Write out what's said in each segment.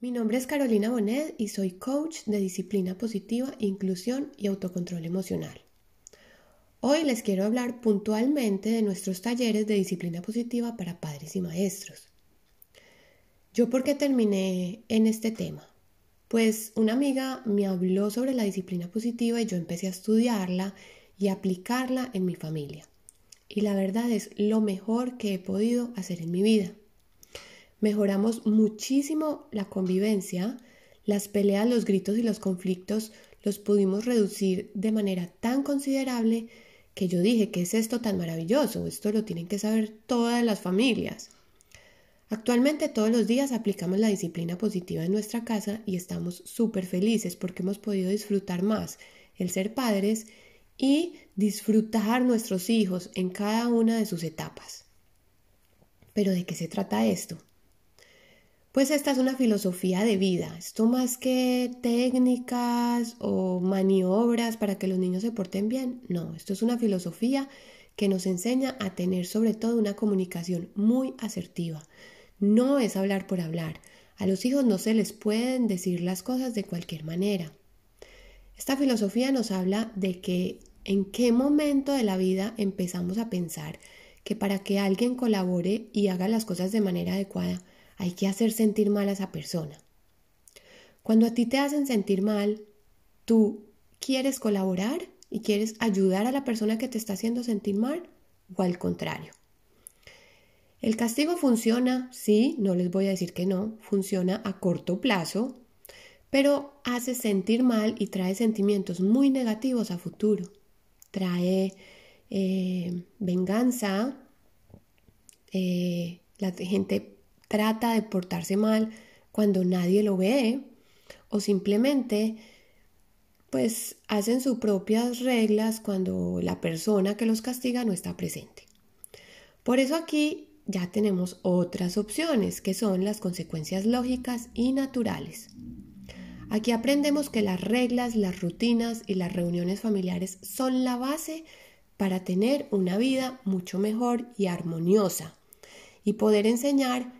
Mi nombre es Carolina Bonet y soy coach de disciplina positiva, inclusión y autocontrol emocional. Hoy les quiero hablar puntualmente de nuestros talleres de disciplina positiva para padres y maestros. ¿Yo por qué terminé en este tema? Pues una amiga me habló sobre la disciplina positiva y yo empecé a estudiarla y aplicarla en mi familia. Y la verdad es lo mejor que he podido hacer en mi vida. Mejoramos muchísimo la convivencia, las peleas, los gritos y los conflictos los pudimos reducir de manera tan considerable que yo dije, ¿qué es esto tan maravilloso? Esto lo tienen que saber todas las familias. Actualmente todos los días aplicamos la disciplina positiva en nuestra casa y estamos súper felices porque hemos podido disfrutar más el ser padres y disfrutar nuestros hijos en cada una de sus etapas. Pero ¿de qué se trata esto? Pues esta es una filosofía de vida. Esto más que técnicas o maniobras para que los niños se porten bien. No, esto es una filosofía que nos enseña a tener sobre todo una comunicación muy asertiva. No es hablar por hablar. A los hijos no se les pueden decir las cosas de cualquier manera. Esta filosofía nos habla de que en qué momento de la vida empezamos a pensar que para que alguien colabore y haga las cosas de manera adecuada, hay que hacer sentir mal a esa persona. Cuando a ti te hacen sentir mal, tú quieres colaborar y quieres ayudar a la persona que te está haciendo sentir mal o al contrario. El castigo funciona, sí, no les voy a decir que no, funciona a corto plazo, pero hace sentir mal y trae sentimientos muy negativos a futuro. Trae eh, venganza, eh, la gente trata de portarse mal cuando nadie lo ve o simplemente pues hacen sus propias reglas cuando la persona que los castiga no está presente. Por eso aquí ya tenemos otras opciones que son las consecuencias lógicas y naturales. Aquí aprendemos que las reglas, las rutinas y las reuniones familiares son la base para tener una vida mucho mejor y armoniosa y poder enseñar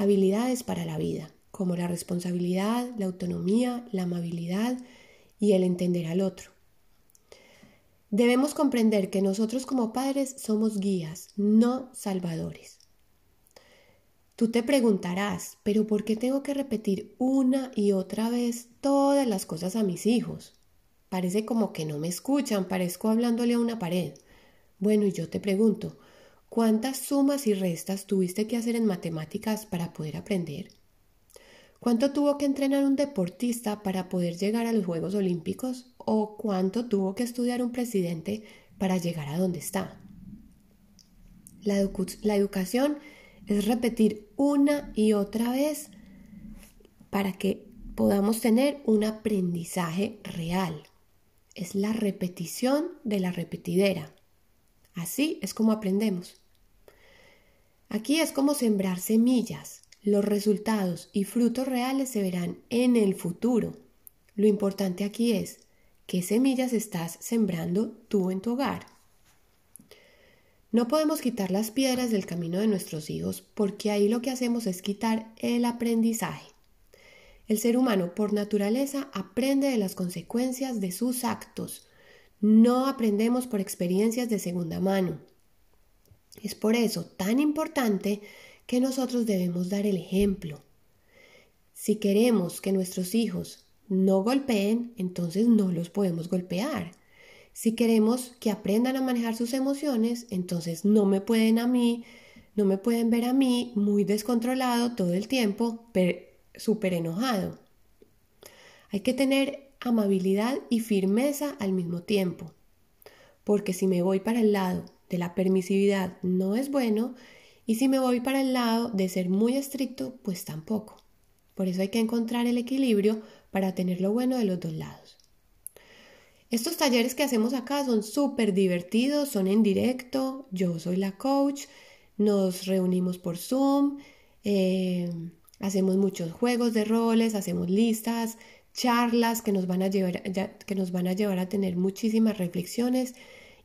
habilidades para la vida, como la responsabilidad, la autonomía, la amabilidad y el entender al otro. Debemos comprender que nosotros como padres somos guías, no salvadores. Tú te preguntarás, pero ¿por qué tengo que repetir una y otra vez todas las cosas a mis hijos? Parece como que no me escuchan, parezco hablándole a una pared. Bueno, y yo te pregunto, ¿Cuántas sumas y restas tuviste que hacer en matemáticas para poder aprender? ¿Cuánto tuvo que entrenar un deportista para poder llegar a los Juegos Olímpicos? ¿O cuánto tuvo que estudiar un presidente para llegar a donde está? La, educación es repetir una y otra vez para que podamos tener un aprendizaje real. Es la repetición de la repetidera. Así es como aprendemos. Aquí es como sembrar semillas. Los resultados y frutos reales se verán en el futuro. Lo importante aquí es qué semillas estás sembrando tú en tu hogar. No podemos quitar las piedras del camino de nuestros hijos porque ahí lo que hacemos es quitar el aprendizaje. El ser humano por naturaleza aprende de las consecuencias de sus actos. No aprendemos por experiencias de segunda mano. Es por eso tan importante que nosotros debemos dar el ejemplo. Si queremos que nuestros hijos no golpeen, entonces no los podemos golpear. Si queremos que aprendan a manejar sus emociones, entonces no me pueden a mí, no me pueden ver a mí muy descontrolado todo el tiempo, súper enojado. Hay que tener amabilidad y firmeza al mismo tiempo, porque si me voy para el lado de la permisividad no es bueno y si me voy para el lado de ser muy estricto, pues tampoco. Por eso hay que encontrar el equilibrio para tener lo bueno de los dos lados. Estos talleres que hacemos acá son súper divertidos, son en directo, yo soy la coach, nos reunimos por Zoom, eh, hacemos muchos juegos de roles, hacemos listas, charlas que nos van a llevar, que nos van a, llevar a tener muchísimas reflexiones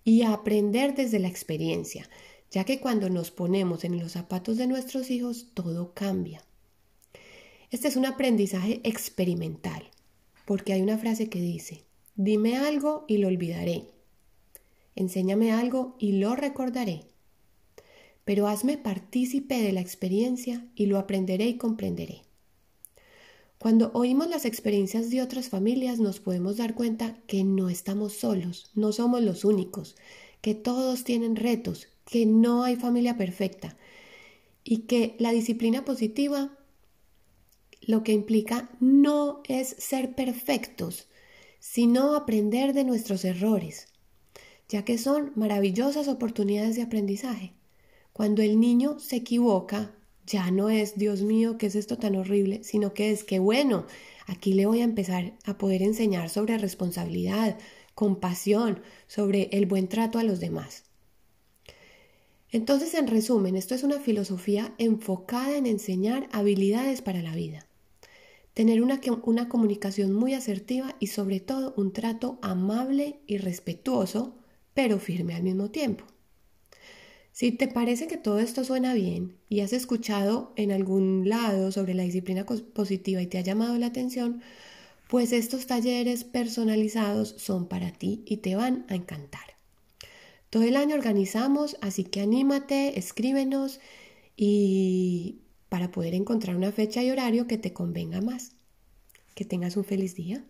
y aprender desde la experiencia, ya que cuando nos ponemos en los zapatos de nuestros hijos todo cambia. Este es un aprendizaje experimental, porque hay una frase que dice, dime algo y lo olvidaré. Enséñame algo y lo recordaré. Pero hazme partícipe de la experiencia y lo aprenderé y comprenderé. Cuando oímos las experiencias de otras familias nos podemos dar cuenta que no estamos solos, no somos los únicos, que todos tienen retos, que no hay familia perfecta y que la disciplina positiva lo que implica no es ser perfectos, sino aprender de nuestros errores, ya que son maravillosas oportunidades de aprendizaje. Cuando el niño se equivoca, ya no es, Dios mío, ¿qué es esto tan horrible? Sino que es que, bueno, aquí le voy a empezar a poder enseñar sobre responsabilidad, compasión, sobre el buen trato a los demás. Entonces, en resumen, esto es una filosofía enfocada en enseñar habilidades para la vida tener una, una comunicación muy asertiva y sobre todo un trato amable y respetuoso, pero firme al mismo tiempo. Si te parece que todo esto suena bien y has escuchado en algún lado sobre la disciplina positiva y te ha llamado la atención, pues estos talleres personalizados son para ti y te van a encantar. Todo el año organizamos, así que anímate, escríbenos y para poder encontrar una fecha y horario que te convenga más. Que tengas un feliz día.